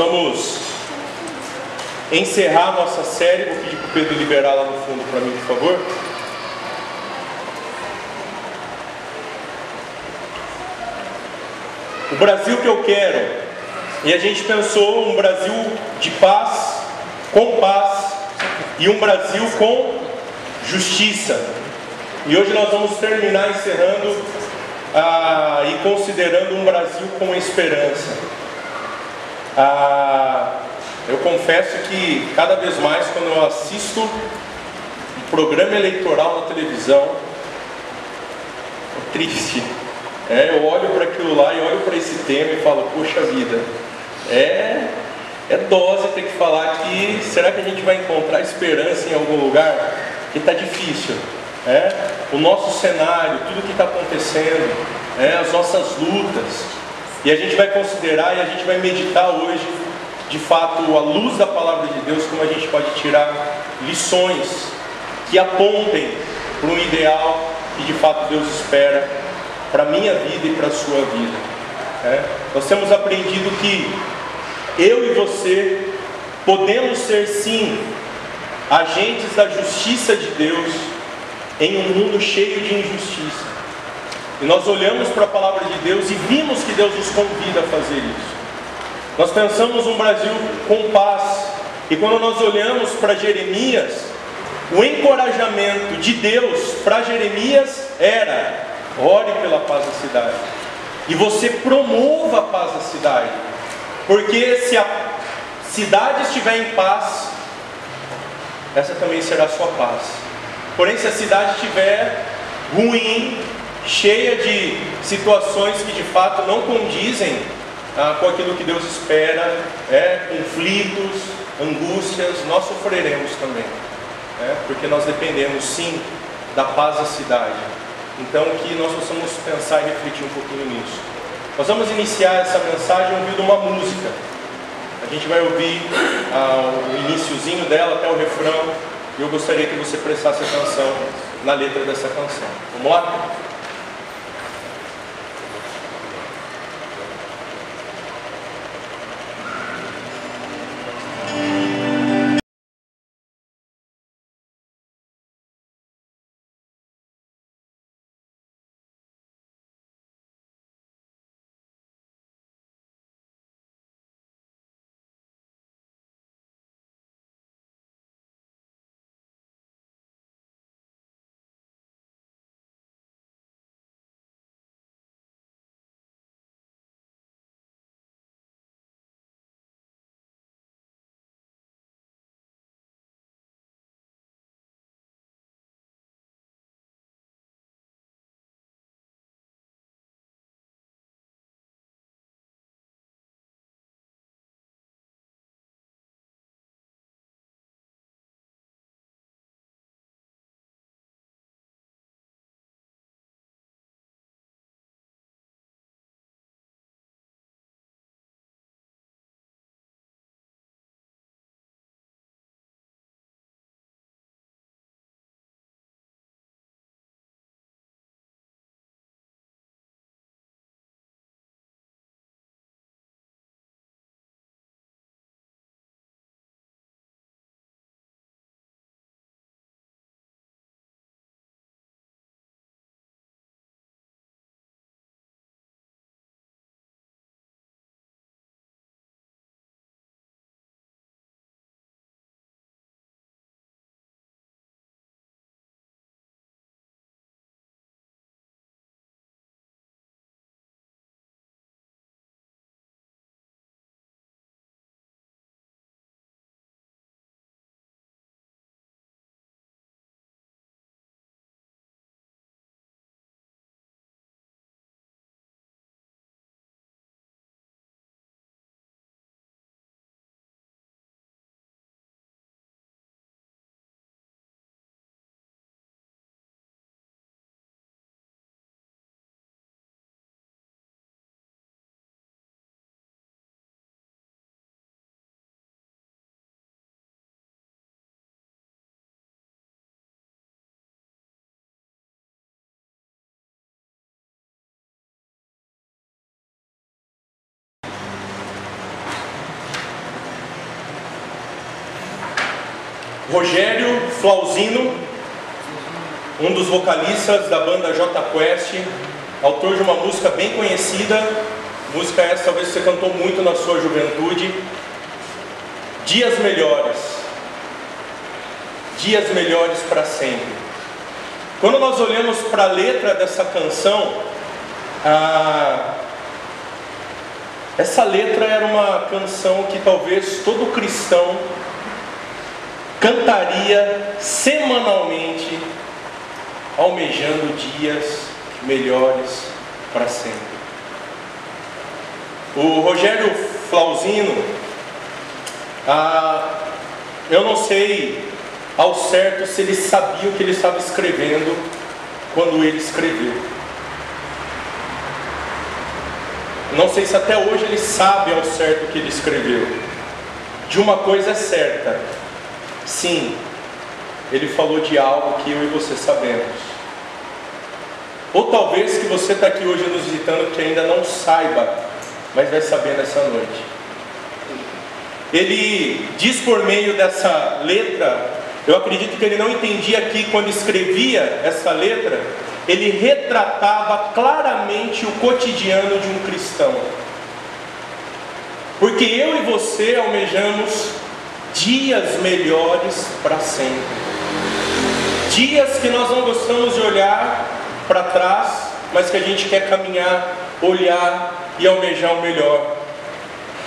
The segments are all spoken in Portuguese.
vamos encerrar nossa série. Vou pedir para o Pedro liberar lá no fundo para mim, por favor. O Brasil que eu quero. E a gente pensou um Brasil de paz, com paz, e um Brasil com justiça. E hoje nós vamos terminar encerrando ah, e considerando um Brasil com esperança. Ah, eu confesso que cada vez mais quando eu assisto um programa eleitoral na televisão, é triste. É, eu olho para aquilo lá e olho para esse tema e falo, poxa vida, é, é dose ter que falar que será que a gente vai encontrar esperança em algum lugar? Que está difícil. É, o nosso cenário, tudo que está acontecendo, é, as nossas lutas. E a gente vai considerar e a gente vai meditar hoje, de fato, à luz da palavra de Deus, como a gente pode tirar lições que apontem para um ideal que de fato Deus espera para a minha vida e para a sua vida. É? Nós temos aprendido que eu e você podemos ser sim agentes da justiça de Deus em um mundo cheio de injustiça. E nós olhamos para a palavra de Deus e vimos que Deus nos convida a fazer isso. Nós pensamos um Brasil com paz. E quando nós olhamos para Jeremias, o encorajamento de Deus para Jeremias era: ore pela paz da cidade. E você promova a paz da cidade. Porque se a cidade estiver em paz, essa também será a sua paz. Porém, se a cidade estiver ruim, cheia de situações que de fato não condizem ah, com aquilo que Deus espera, é, conflitos, angústias, nós sofreremos também, é, porque nós dependemos sim da paz da cidade. Então, que nós possamos pensar e refletir um pouquinho nisso. Nós vamos iniciar essa mensagem ouvindo uma música. A gente vai ouvir ah, o iníciozinho dela até o refrão. E eu gostaria que você prestasse atenção na letra dessa canção. Vamos lá? Rogério Flauzino, um dos vocalistas da banda J Quest, autor de uma música bem conhecida, música essa talvez você cantou muito na sua juventude, Dias Melhores. Dias melhores para sempre. Quando nós olhamos para a letra dessa canção, ah, essa letra era uma canção que talvez todo cristão cantaria semanalmente, almejando dias melhores para sempre. O Rogério Flauzino, ah, eu não sei ao certo se ele sabia o que ele estava escrevendo quando ele escreveu. Não sei se até hoje ele sabe ao certo o que ele escreveu. De uma coisa é certa, sim, ele falou de algo que eu e você sabemos. Ou talvez que você está aqui hoje nos visitando que ainda não saiba, mas vai saber nessa noite. Ele diz por meio dessa letra, eu acredito que ele não entendia que quando escrevia essa letra, ele retratava claramente o cotidiano de um cristão. Porque eu e você almejamos dias melhores para sempre. Dias que nós não gostamos de olhar para trás, mas que a gente quer caminhar, olhar e almejar o melhor.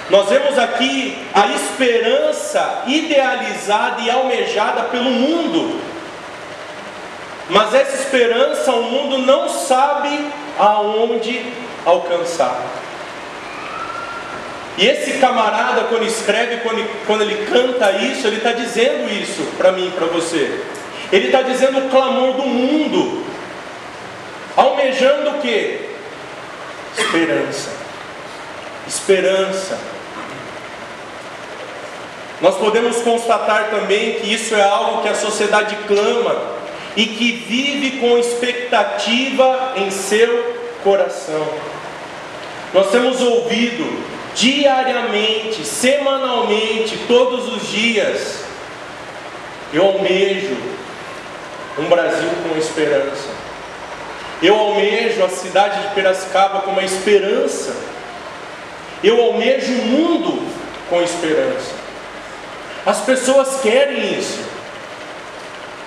Nós vemos aqui a esperança idealizada e almejada pelo mundo. Mas essa esperança o mundo não sabe aonde alcançar. E esse camarada, quando escreve, quando, quando ele canta isso, ele está dizendo isso para mim e para você. Ele está dizendo o clamor do mundo, almejando o que? Esperança. Esperança. Nós podemos constatar também que isso é algo que a sociedade clama e que vive com expectativa em seu coração. Nós temos ouvido diariamente, semanalmente, todos os dias. Eu almejo um Brasil com esperança. Eu almejo a cidade de Piracicaba com uma esperança. Eu almejo o mundo com esperança. As pessoas querem isso.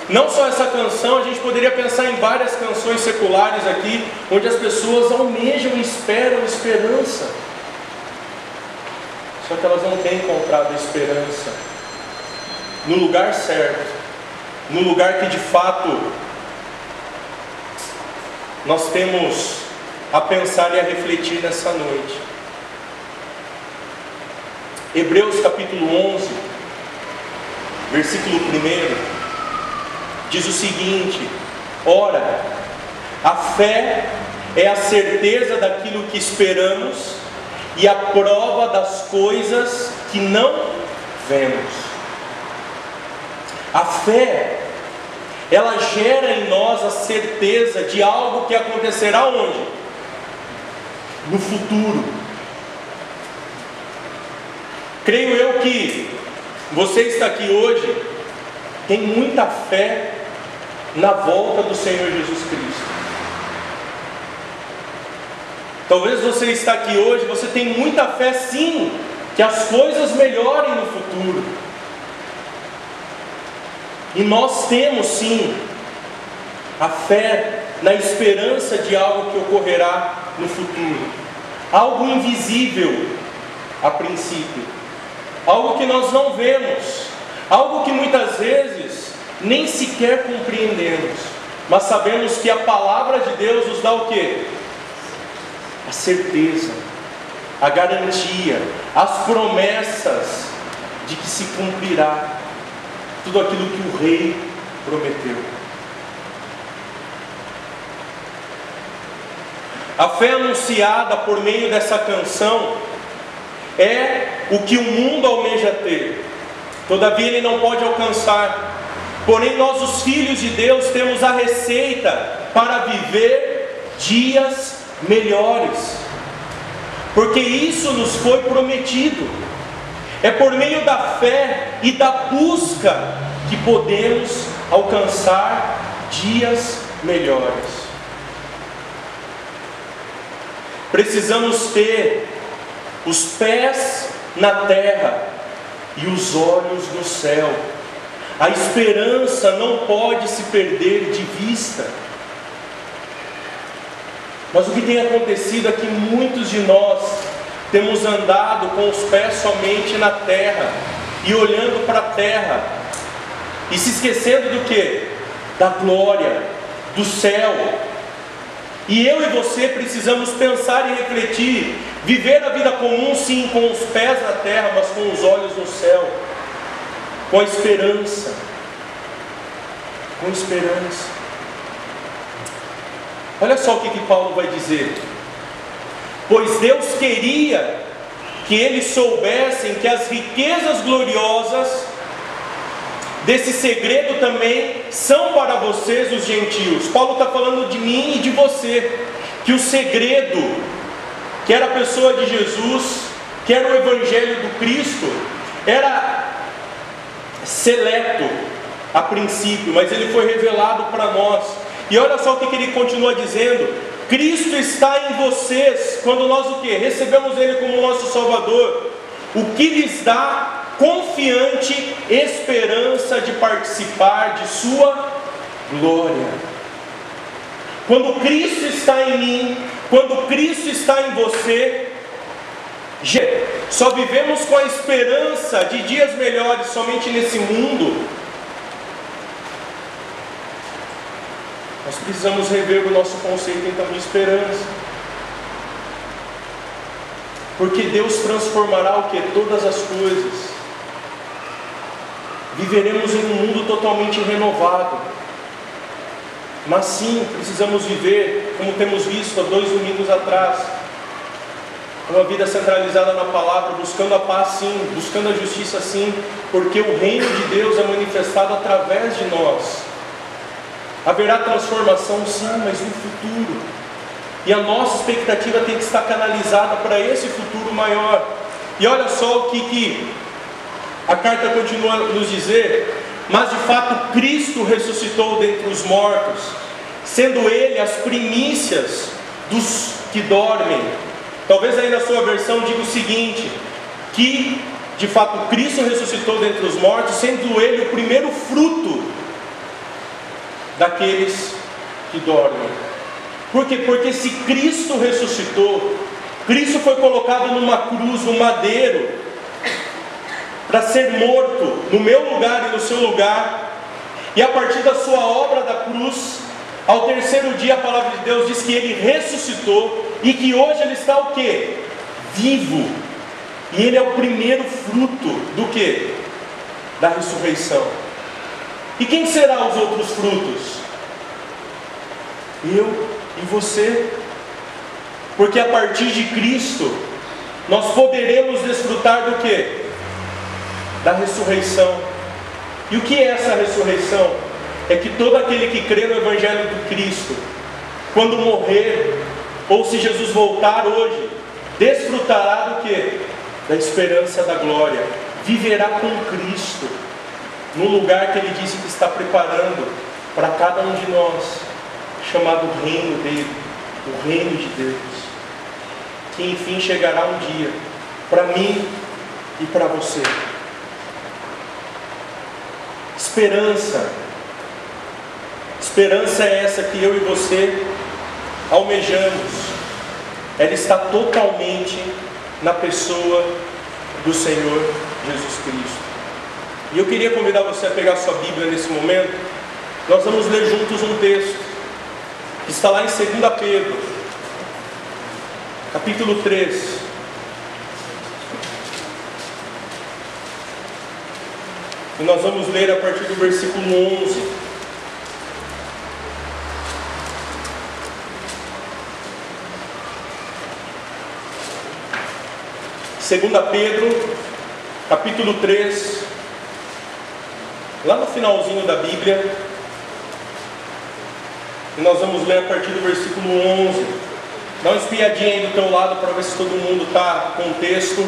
Não só essa canção, a gente poderia pensar em várias canções seculares aqui, onde as pessoas almejam e esperam esperança. Só que elas não têm encontrado esperança no lugar certo, no lugar que de fato nós temos a pensar e a refletir nessa noite. Hebreus capítulo 11, versículo 1 diz o seguinte: ora, a fé é a certeza daquilo que esperamos e a prova das coisas que não vemos. A fé, ela gera em nós a certeza de algo que acontecerá onde? No futuro. Creio eu que você está aqui hoje, tem muita fé na volta do Senhor Jesus Cristo. Talvez você está aqui hoje, você tem muita fé sim, que as coisas melhorem no futuro. E nós temos sim a fé na esperança de algo que ocorrerá no futuro. Algo invisível a princípio. Algo que nós não vemos. Algo que muitas vezes nem sequer compreendemos. Mas sabemos que a palavra de Deus nos dá o que? A certeza, a garantia, as promessas de que se cumprirá tudo aquilo que o rei prometeu. A fé anunciada por meio dessa canção é o que o mundo almeja ter, todavia ele não pode alcançar. Porém, nós, os filhos de Deus, temos a receita para viver dias melhores, porque isso nos foi prometido. É por meio da fé e da busca que podemos alcançar dias melhores. Precisamos ter os pés na terra e os olhos no céu. A esperança não pode se perder de vista. Mas o que tem acontecido é que muitos de nós temos andado com os pés somente na terra e olhando para a terra e se esquecendo do que? Da glória, do céu. E eu e você precisamos pensar e refletir, viver a vida comum sim, com os pés na terra, mas com os olhos no céu, com a esperança. Com esperança. Olha só o que, que Paulo vai dizer. Pois Deus queria que eles soubessem que as riquezas gloriosas desse segredo também são para vocês, os gentios. Paulo está falando de mim e de você, que o segredo, que era a pessoa de Jesus, que era o Evangelho do Cristo, era seleto a princípio, mas ele foi revelado para nós. E olha só o que ele continua dizendo: Cristo está em vocês, quando nós o que? Recebemos Ele como nosso Salvador, o que lhes dá confiante esperança de participar de Sua glória. Quando Cristo está em mim, quando Cristo está em você, só vivemos com a esperança de dias melhores somente nesse mundo. Nós precisamos rever o nosso conceito então de esperança. Porque Deus transformará o que? Todas as coisas viveremos em um mundo totalmente renovado. Mas sim, precisamos viver, como temos visto há dois domingos atrás, uma vida centralizada na palavra, buscando a paz sim, buscando a justiça sim, porque o reino de Deus é manifestado através de nós. Haverá transformação sim, mas no futuro. E a nossa expectativa tem que estar canalizada para esse futuro maior. E olha só o que, que a carta continua a nos dizer, mas de fato Cristo ressuscitou dentre os mortos, sendo Ele as primícias dos que dormem. Talvez aí na sua versão diga o seguinte: que de fato Cristo ressuscitou dentre os mortos, sendo Ele o primeiro fruto daqueles que dormem. Por quê? Porque se Cristo ressuscitou, Cristo foi colocado numa cruz, no madeiro, para ser morto no meu lugar e no seu lugar, e a partir da sua obra da cruz, ao terceiro dia a palavra de Deus diz que ele ressuscitou e que hoje ele está o que? Vivo. E ele é o primeiro fruto do que? Da ressurreição. E quem será os outros frutos? Eu e você. Porque a partir de Cristo nós poderemos desfrutar do que? da ressurreição. E o que é essa ressurreição? É que todo aquele que crê no Evangelho do Cristo, quando morrer, ou se Jesus voltar hoje, desfrutará do que? Da esperança da glória, viverá com Cristo, no lugar que Ele disse que está preparando para cada um de nós, chamado Reino dele, o Reino de Deus, que enfim chegará um dia para mim e para você. Esperança. Esperança é essa que eu e você almejamos. Ela está totalmente na pessoa do Senhor Jesus Cristo. E eu queria convidar você a pegar sua Bíblia nesse momento. Nós vamos ler juntos um texto que está lá em 2 Pedro, capítulo 3. E nós vamos ler a partir do versículo 11. Segunda Pedro, capítulo 3, lá no finalzinho da Bíblia, e nós vamos ler a partir do versículo 11. Dá uma espiadinha aí do teu lado para ver se todo mundo está com o texto.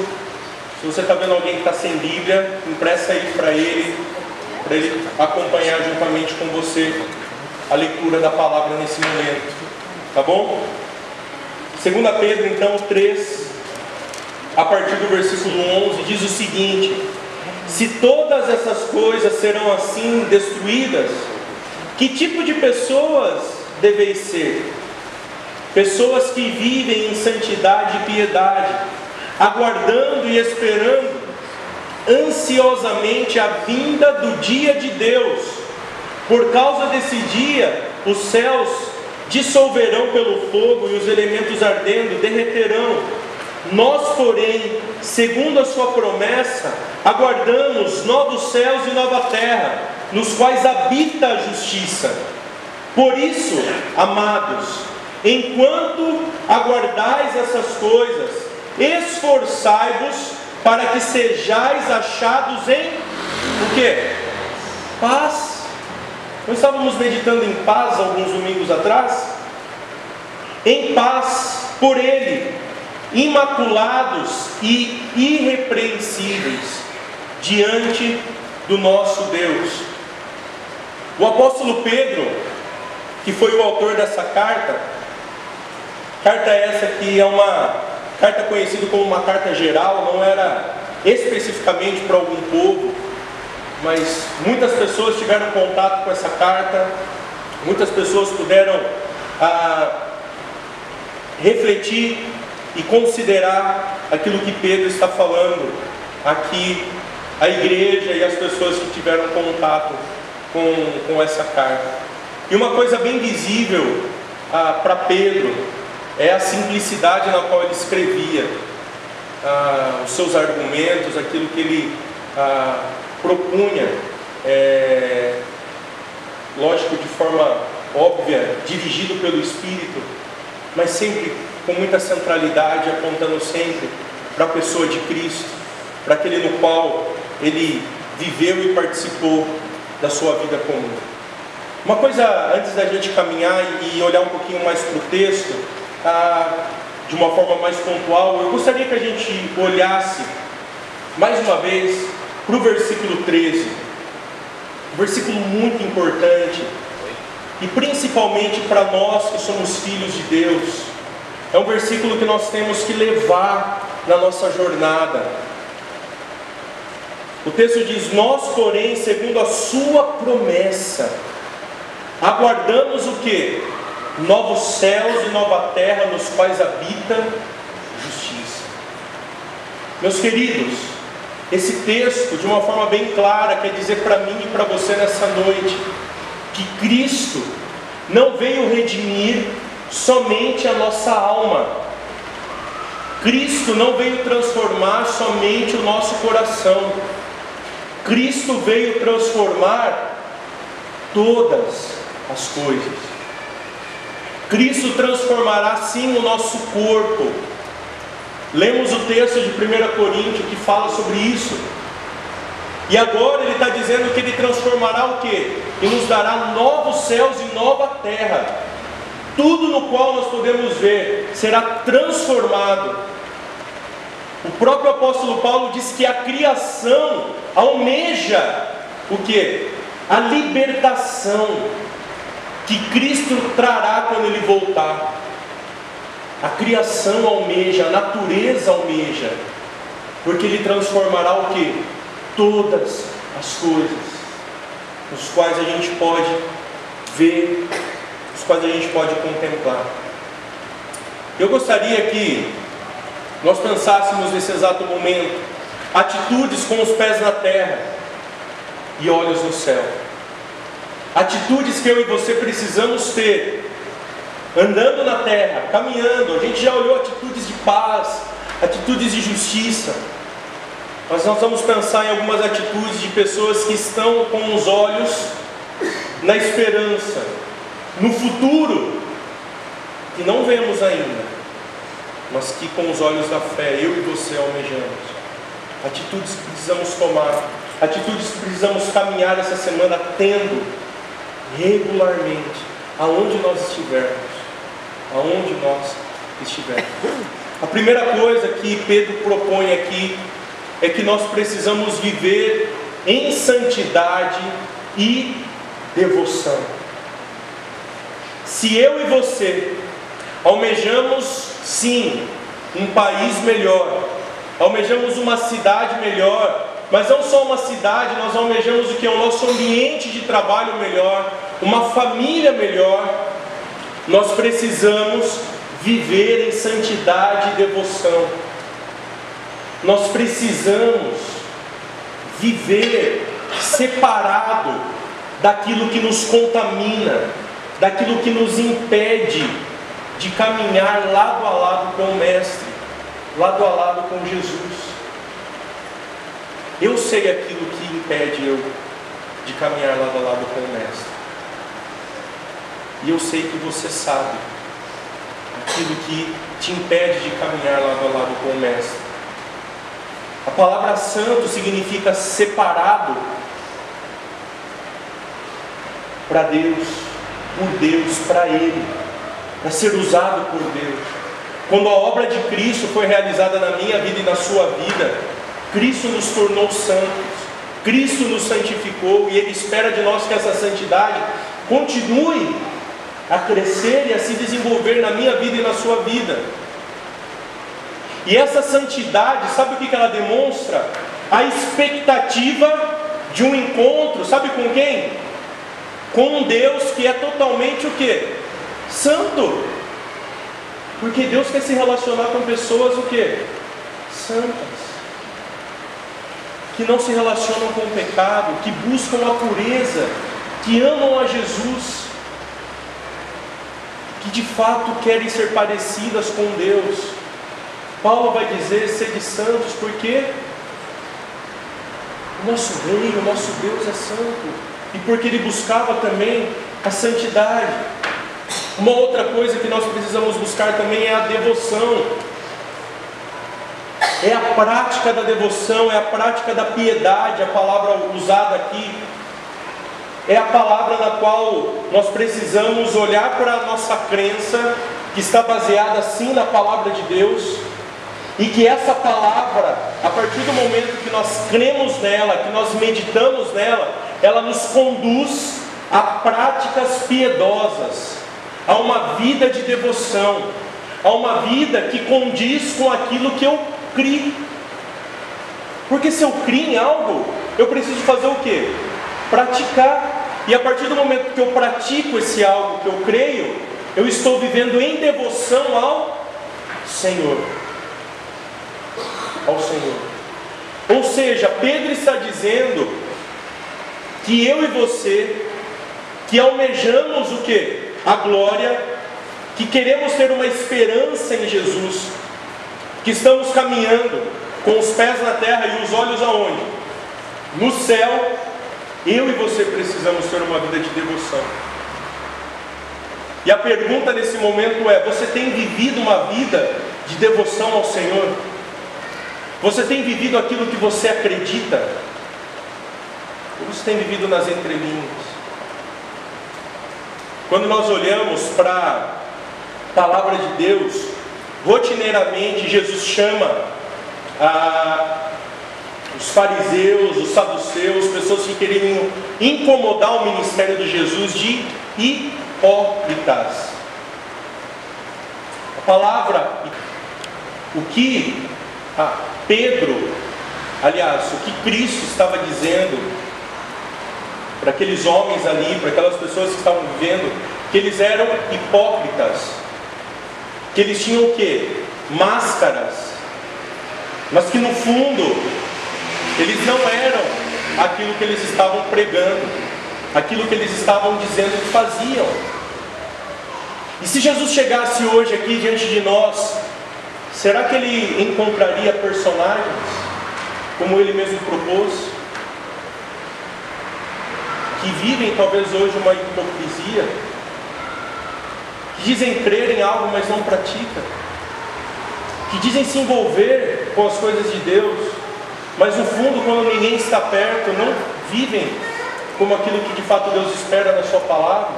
Se você está vendo alguém que está sem Bíblia, empresta aí para ele, para ele acompanhar juntamente com você a leitura da palavra nesse momento. Tá bom? 2 Pedro, então, 3, a partir do versículo 11, diz o seguinte: Se todas essas coisas serão assim destruídas, que tipo de pessoas deveis ser? Pessoas que vivem em santidade e piedade, aguardando e esperando ansiosamente a vinda do dia de Deus. Por causa desse dia, os céus dissolverão pelo fogo e os elementos ardendo derreterão. Nós, porém, segundo a sua promessa, aguardamos novos céus e nova terra, nos quais habita a justiça. Por isso, amados, enquanto aguardais essas coisas, esforçai-vos para que sejais achados em o que? Paz. Nós estávamos meditando em paz alguns domingos atrás. Em paz por Ele, imaculados e irrepreensíveis diante do nosso Deus. O apóstolo Pedro, que foi o autor dessa carta, carta essa que é uma Carta conhecida como uma carta geral, não era especificamente para algum povo, mas muitas pessoas tiveram contato com essa carta, muitas pessoas puderam ah, refletir e considerar aquilo que Pedro está falando aqui, a igreja e as pessoas que tiveram contato com, com essa carta. E uma coisa bem visível ah, para Pedro é a simplicidade na qual ele escrevia ah, os seus argumentos, aquilo que ele ah, propunha, é, lógico, de forma óbvia, dirigido pelo Espírito, mas sempre com muita centralidade, apontando sempre para a pessoa de Cristo, para aquele no qual ele viveu e participou da sua vida comum. Uma coisa antes da gente caminhar e olhar um pouquinho mais para o texto, ah, de uma forma mais pontual, eu gostaria que a gente olhasse mais uma vez para o versículo 13. Um versículo muito importante, e principalmente para nós que somos filhos de Deus. É um versículo que nós temos que levar na nossa jornada. O texto diz: Nós, porém, segundo a Sua promessa, aguardamos o que? novos céus e nova terra nos quais habita justiça. Meus queridos, esse texto, de uma forma bem clara, quer dizer para mim e para você nessa noite que Cristo não veio redimir somente a nossa alma. Cristo não veio transformar somente o nosso coração. Cristo veio transformar todas as coisas. Cristo transformará sim o nosso corpo. Lemos o texto de 1 Coríntios que fala sobre isso. E agora ele está dizendo que ele transformará o que? E nos dará novos céus e nova terra. Tudo no qual nós podemos ver será transformado. O próprio apóstolo Paulo diz que a criação almeja o que? A libertação que Cristo trará quando Ele voltar. A criação almeja, a natureza almeja, porque Ele transformará o que? Todas as coisas, os quais a gente pode ver, os quais a gente pode contemplar. Eu gostaria que nós pensássemos nesse exato momento atitudes com os pés na terra e olhos no céu. Atitudes que eu e você precisamos ter, andando na terra, caminhando. A gente já olhou atitudes de paz, atitudes de justiça. Mas nós vamos pensar em algumas atitudes de pessoas que estão com os olhos na esperança, no futuro, que não vemos ainda, mas que com os olhos da fé, eu e você almejamos. Atitudes que precisamos tomar, atitudes que precisamos caminhar essa semana tendo regularmente, aonde nós estivermos, aonde nós estivermos. A primeira coisa que Pedro propõe aqui é que nós precisamos viver em santidade e devoção. Se eu e você almejamos sim um país melhor, almejamos uma cidade melhor, mas não só uma cidade, nós almejamos o que é o nosso ambiente de trabalho melhor, uma família melhor. Nós precisamos viver em santidade e devoção. Nós precisamos viver separado daquilo que nos contamina, daquilo que nos impede de caminhar lado a lado com o Mestre, lado a lado com Jesus. Eu sei aquilo que impede eu de caminhar lado a lado com o Mestre. E eu sei que você sabe aquilo que te impede de caminhar lado a lado com o Mestre. A palavra santo significa separado para Deus, por Deus, para Ele, para ser usado por Deus. Quando a obra de Cristo foi realizada na minha vida e na sua vida, Cristo nos tornou santos, Cristo nos santificou e Ele espera de nós que essa santidade continue a crescer e a se desenvolver na minha vida e na sua vida. E essa santidade, sabe o que ela demonstra? A expectativa de um encontro, sabe com quem? Com um Deus que é totalmente o que? Santo. Porque Deus quer se relacionar com pessoas o que? Santas que não se relacionam com o pecado, que buscam a pureza, que amam a Jesus, que de fato querem ser parecidas com Deus. Paulo vai dizer: sede santos, porque o nosso Rei, o nosso Deus é santo, e porque ele buscava também a santidade. Uma outra coisa que nós precisamos buscar também é a devoção é a prática da devoção, é a prática da piedade, a palavra usada aqui. É a palavra na qual nós precisamos olhar para a nossa crença, que está baseada sim na palavra de Deus, e que essa palavra, a partir do momento que nós cremos nela, que nós meditamos nela, ela nos conduz a práticas piedosas, a uma vida de devoção, a uma vida que condiz com aquilo que eu crie. Porque se eu crio em algo, eu preciso fazer o que? Praticar. E a partir do momento que eu pratico esse algo que eu creio, eu estou vivendo em devoção ao Senhor. Ao Senhor. Ou seja, Pedro está dizendo que eu e você, que almejamos o que? A glória, que queremos ter uma esperança em Jesus, que estamos caminhando com os pés na terra e os olhos aonde? No céu, eu e você precisamos ter uma vida de devoção. E a pergunta nesse momento é: você tem vivido uma vida de devoção ao Senhor? Você tem vivido aquilo que você acredita? Ou você tem vivido nas entrelinhas? Quando nós olhamos para a palavra de Deus, rotineiramente Jesus chama os fariseus, os saduceus, pessoas que queriam incomodar o ministério de Jesus de hipócritas. A palavra, o que ah, Pedro, aliás, o que Cristo estava dizendo para aqueles homens ali, para aquelas pessoas que estavam vivendo, que eles eram hipócritas que eles tinham o que? Máscaras, mas que no fundo eles não eram aquilo que eles estavam pregando, aquilo que eles estavam dizendo que faziam. E se Jesus chegasse hoje aqui diante de nós, será que ele encontraria personagens como ele mesmo propôs? Que vivem talvez hoje uma hipocrisia, que dizem crer em algo, mas não praticam, que dizem se envolver com as coisas de Deus, mas no fundo, quando ninguém está perto, não vivem como aquilo que de fato Deus espera na Sua palavra,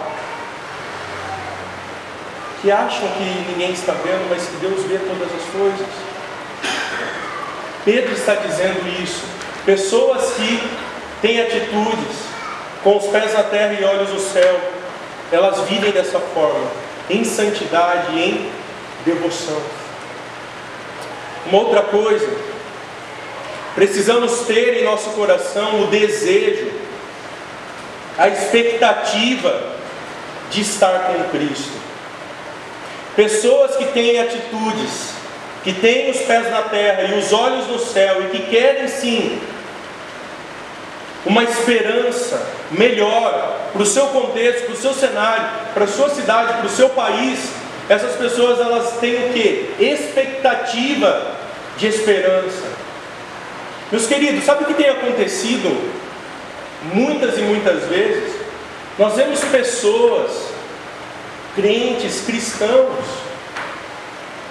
que acham que ninguém está vendo, mas que Deus vê todas as coisas. Pedro está dizendo isso. Pessoas que têm atitudes, com os pés na terra e olhos no céu, elas vivem dessa forma, em santidade em devoção. Uma outra coisa, precisamos ter em nosso coração o desejo, a expectativa de estar com Cristo. Pessoas que têm atitudes, que têm os pés na terra e os olhos no céu e que querem sim uma esperança melhor para o seu contexto, para o seu cenário, para a sua cidade, para o seu país, essas pessoas elas têm o que? Expectativa de esperança. Meus queridos, sabe o que tem acontecido muitas e muitas vezes? Nós vemos pessoas, crentes, cristãos,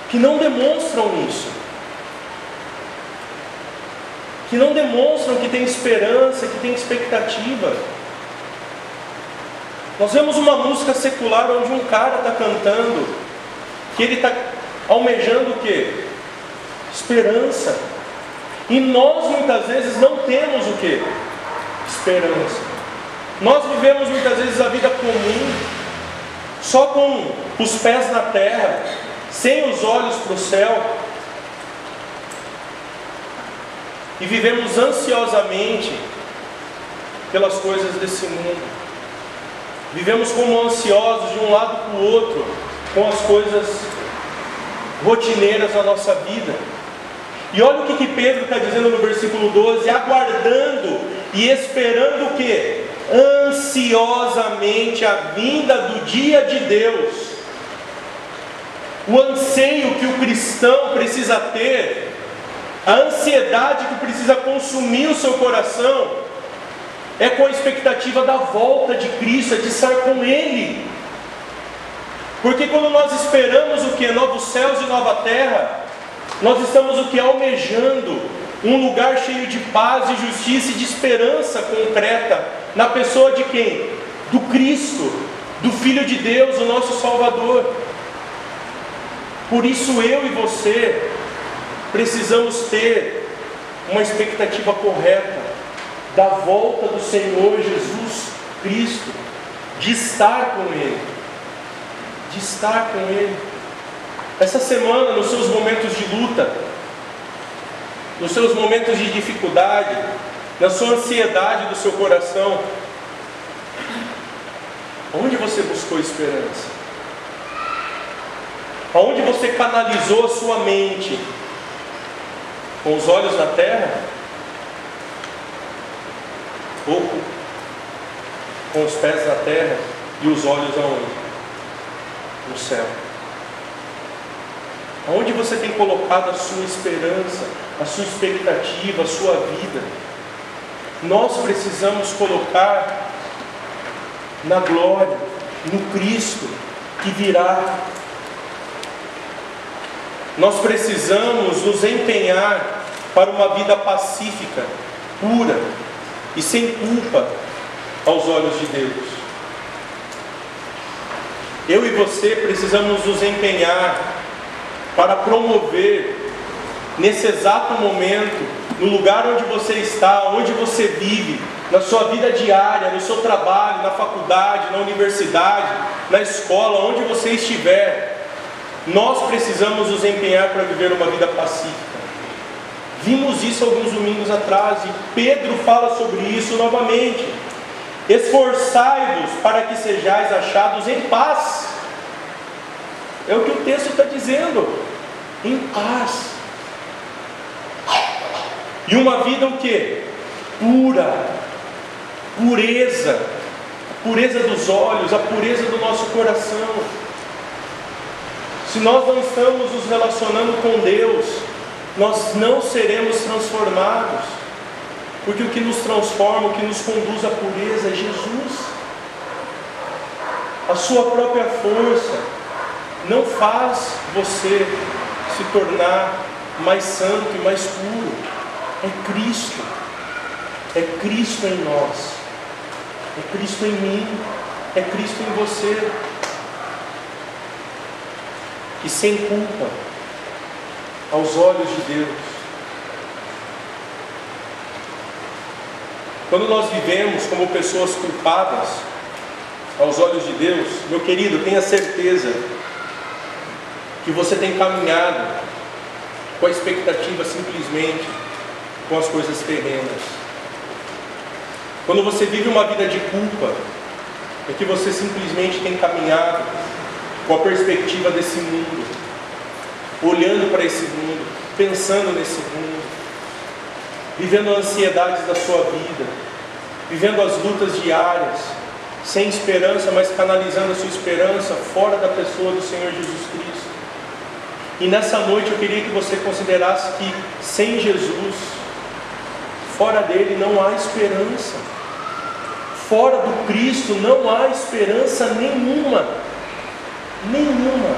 que não demonstram isso que não demonstram que tem esperança, que tem expectativa. Nós vemos uma música secular onde um cara está cantando, que ele está almejando o quê? Esperança. E nós muitas vezes não temos o quê? Esperança. Nós vivemos muitas vezes a vida comum, só com os pés na terra, sem os olhos para o céu, e vivemos ansiosamente pelas coisas desse mundo. Vivemos como ansiosos de um lado para o outro com as coisas rotineiras da nossa vida. E olha o que, que Pedro está dizendo no versículo 12: aguardando e esperando o que? Ansiosamente a vinda do dia de Deus. O anseio que o cristão precisa ter a ansiedade que precisa consumir o seu coração é com a expectativa da volta de Cristo, é de estar com Ele. Porque quando nós esperamos o que? Novos céus e nova terra, nós estamos o que? Almejando um lugar cheio de paz e justiça e de esperança concreta na pessoa de quem? Do Cristo, do Filho de Deus, o nosso Salvador. Por isso eu e você precisamos ter uma expectativa correta da volta do Senhor Jesus Cristo, de estar com Ele, de estar com Ele. Essa semana, nos seus momentos de luta, nos seus momentos de dificuldade, na sua ansiedade do seu coração, onde você buscou esperança? Aonde você canalizou a sua mente com os olhos na terra, ou com os pés na terra e os olhos aonde? No céu. Aonde você tem colocado a sua esperança, a sua expectativa, a sua vida? Nós precisamos colocar na glória, no Cristo que virá nós precisamos nos empenhar para uma vida pacífica, pura e sem culpa aos olhos de Deus. Eu e você precisamos nos empenhar para promover, nesse exato momento, no lugar onde você está, onde você vive, na sua vida diária, no seu trabalho, na faculdade, na universidade, na escola, onde você estiver, nós precisamos nos empenhar para viver uma vida pacífica. Vimos isso alguns domingos atrás e Pedro fala sobre isso novamente. Esforçai-vos para que sejais achados em paz. É o que o texto está dizendo. Em paz. E uma vida o que? Pura. Pureza. A pureza dos olhos, a pureza do nosso coração. Se nós não estamos nos relacionando com Deus, nós não seremos transformados. Porque o que nos transforma, o que nos conduz à pureza é Jesus. A sua própria força não faz você se tornar mais santo e mais puro. É Cristo. É Cristo em nós. É Cristo em mim. É Cristo em você e sem culpa aos olhos de Deus. quando nós vivemos como pessoas culpadas aos olhos de Deus, meu querido, tenha certeza que você tem caminhado com a expectativa simplesmente com as coisas terrenas. Quando você vive uma vida de culpa, é que você simplesmente tem caminhado com a perspectiva desse mundo, olhando para esse mundo, pensando nesse mundo, vivendo as ansiedades da sua vida, vivendo as lutas diárias, sem esperança, mas canalizando a sua esperança fora da pessoa do Senhor Jesus Cristo. E nessa noite eu queria que você considerasse que sem Jesus, fora dele não há esperança. Fora do Cristo não há esperança nenhuma. Nenhuma.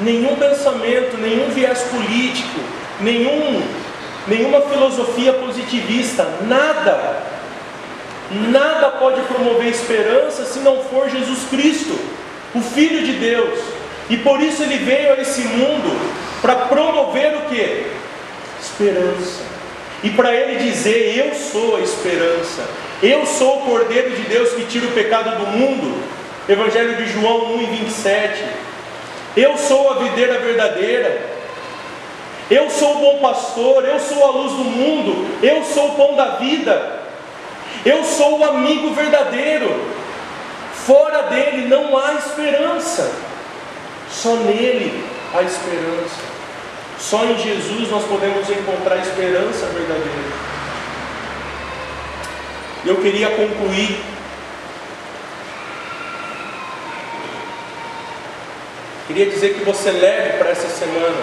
Nenhum pensamento, nenhum viés político, nenhum, nenhuma filosofia positivista, nada. Nada pode promover esperança se não for Jesus Cristo, o Filho de Deus. E por isso ele veio a esse mundo para promover o que? Esperança. E para ele dizer: Eu sou a esperança, eu sou o Cordeiro de Deus que tira o pecado do mundo. Evangelho de João 1 e 27. Eu sou a videira verdadeira. Eu sou o bom pastor, eu sou a luz do mundo, eu sou o pão da vida. Eu sou o amigo verdadeiro. Fora dele não há esperança. Só nele há esperança. Só em Jesus nós podemos encontrar esperança verdadeira. Eu queria concluir Queria dizer que você leve para essa semana.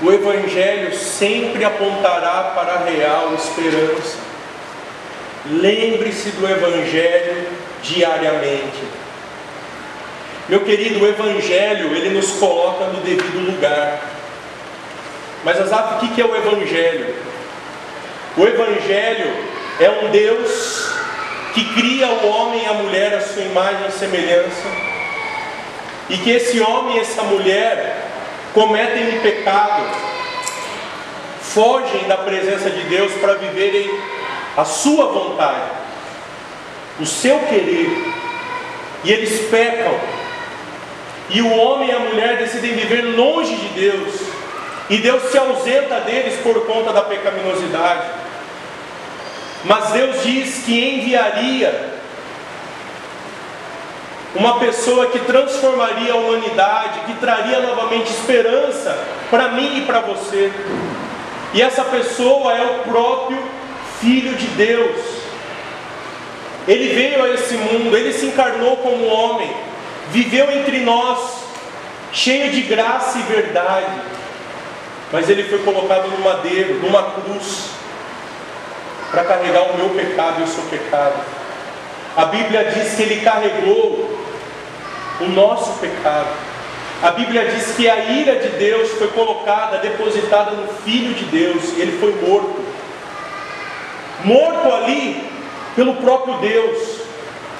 O Evangelho sempre apontará para a real esperança. Lembre-se do Evangelho diariamente. Meu querido, o Evangelho, ele nos coloca no devido lugar. Mas, Azaf, o que é o Evangelho? O Evangelho é um Deus que cria o homem e a mulher à sua imagem e semelhança, e que esse homem e essa mulher cometem um pecado, fogem da presença de Deus para viverem a sua vontade, o seu querer, e eles pecam. E o homem e a mulher decidem viver longe de Deus, e Deus se ausenta deles por conta da pecaminosidade. Mas Deus diz que enviaria uma pessoa que transformaria a humanidade, que traria novamente esperança para mim e para você. E essa pessoa é o próprio Filho de Deus. Ele veio a esse mundo, ele se encarnou como homem viveu entre nós, cheio de graça e verdade, mas ele foi colocado no madeiro, numa cruz, para carregar o meu pecado e o seu pecado. A Bíblia diz que ele carregou o nosso pecado. A Bíblia diz que a ira de Deus foi colocada, depositada no Filho de Deus, e ele foi morto. Morto ali pelo próprio Deus,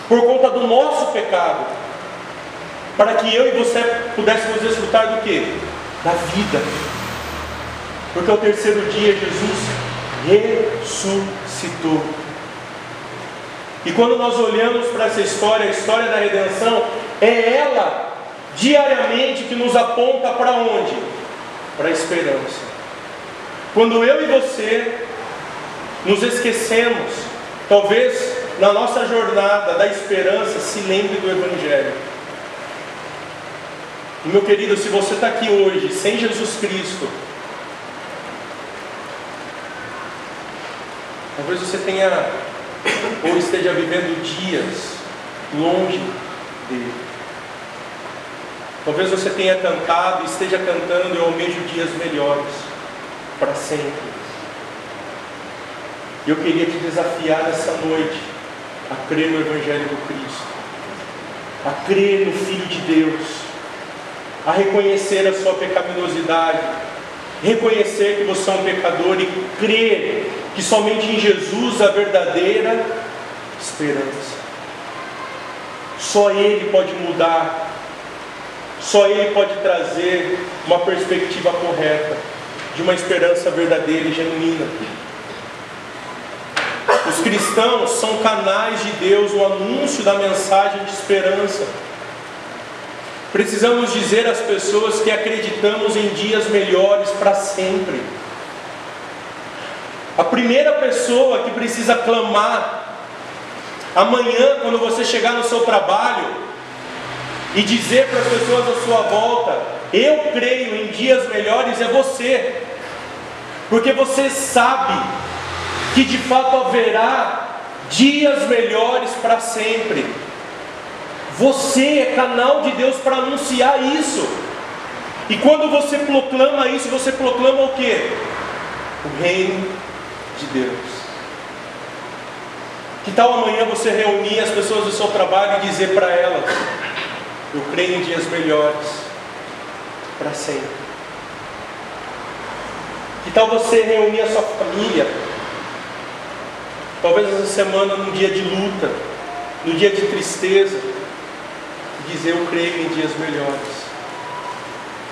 por conta do nosso pecado para que eu e você pudéssemos desfrutar do que? Da vida. Porque ao terceiro dia Jesus ressuscitou. E quando nós olhamos para essa história, a história da redenção, é ela diariamente que nos aponta para onde? Para a esperança. Quando eu e você nos esquecemos, talvez na nossa jornada da esperança, se lembre do Evangelho. Meu querido, se você está aqui hoje sem Jesus Cristo, talvez você tenha ou esteja vivendo dias longe dele. Talvez você tenha cantado esteja cantando, eu almejo dias melhores para sempre. Eu queria te desafiar nessa noite a crer no Evangelho do Cristo, a crer no Filho de Deus a reconhecer a sua pecaminosidade, reconhecer que você é um pecador e crer que somente em Jesus a verdadeira esperança. Só Ele pode mudar, só Ele pode trazer uma perspectiva correta, de uma esperança verdadeira e genuína. cristãos são canais de Deus, o anúncio da mensagem de esperança. Precisamos dizer às pessoas que acreditamos em dias melhores para sempre. A primeira pessoa que precisa clamar amanhã, quando você chegar no seu trabalho e dizer para as pessoas à sua volta: Eu creio em dias melhores, é você, porque você sabe que de fato haverá dias melhores para sempre. Você é canal de Deus para anunciar isso. E quando você proclama isso, você proclama o que? O reino de Deus. Que tal amanhã você reunir as pessoas do seu trabalho e dizer para elas: Eu creio em dias melhores para sempre. Que tal você reunir a sua família Talvez essa semana, num dia de luta, no dia de tristeza, dizer eu creio em dias melhores,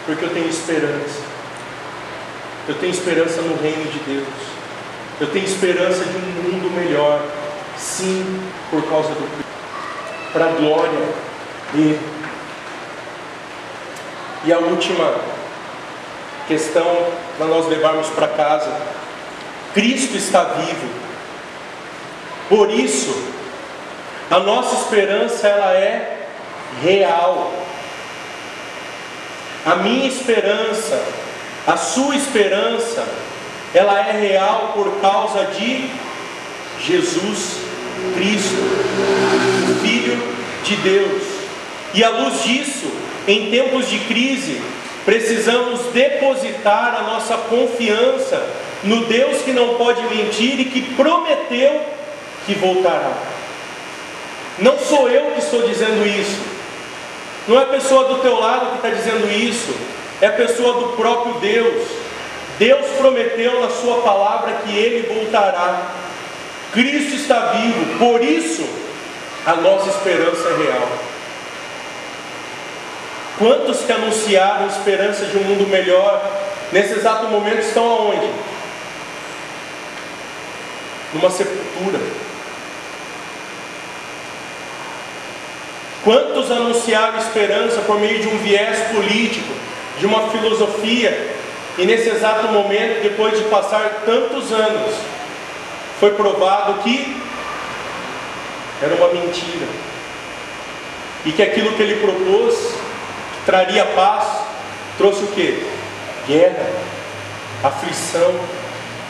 porque eu tenho esperança. Eu tenho esperança no reino de Deus. Eu tenho esperança de um mundo melhor. Sim, por causa do Cristo. Para a glória dele. E a última questão para nós levarmos para casa. Cristo está vivo por isso, a nossa esperança ela é real. A minha esperança, a sua esperança, ela é real por causa de Jesus Cristo, o Filho de Deus. E à luz disso, em tempos de crise, precisamos depositar a nossa confiança no Deus que não pode mentir e que prometeu que voltará. Não sou eu que estou dizendo isso. Não é a pessoa do teu lado que está dizendo isso. É a pessoa do próprio Deus. Deus prometeu na sua palavra que ele voltará. Cristo está vivo, por isso a nossa esperança é real. Quantos que anunciaram esperança de um mundo melhor, nesse exato momento estão aonde? Numa sepultura. Quantos anunciaram esperança por meio de um viés político, de uma filosofia, e nesse exato momento, depois de passar tantos anos, foi provado que era uma mentira. E que aquilo que ele propôs, que traria paz, trouxe o que? Guerra, aflição,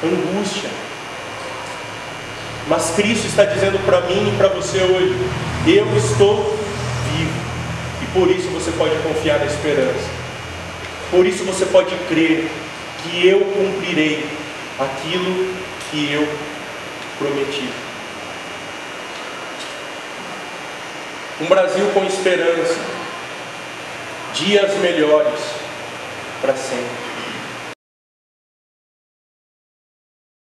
angústia. Mas Cristo está dizendo para mim e para você hoje: eu estou por isso você pode confiar na esperança. Por isso você pode crer que eu cumprirei aquilo que eu prometi. Um Brasil com esperança, dias melhores para sempre.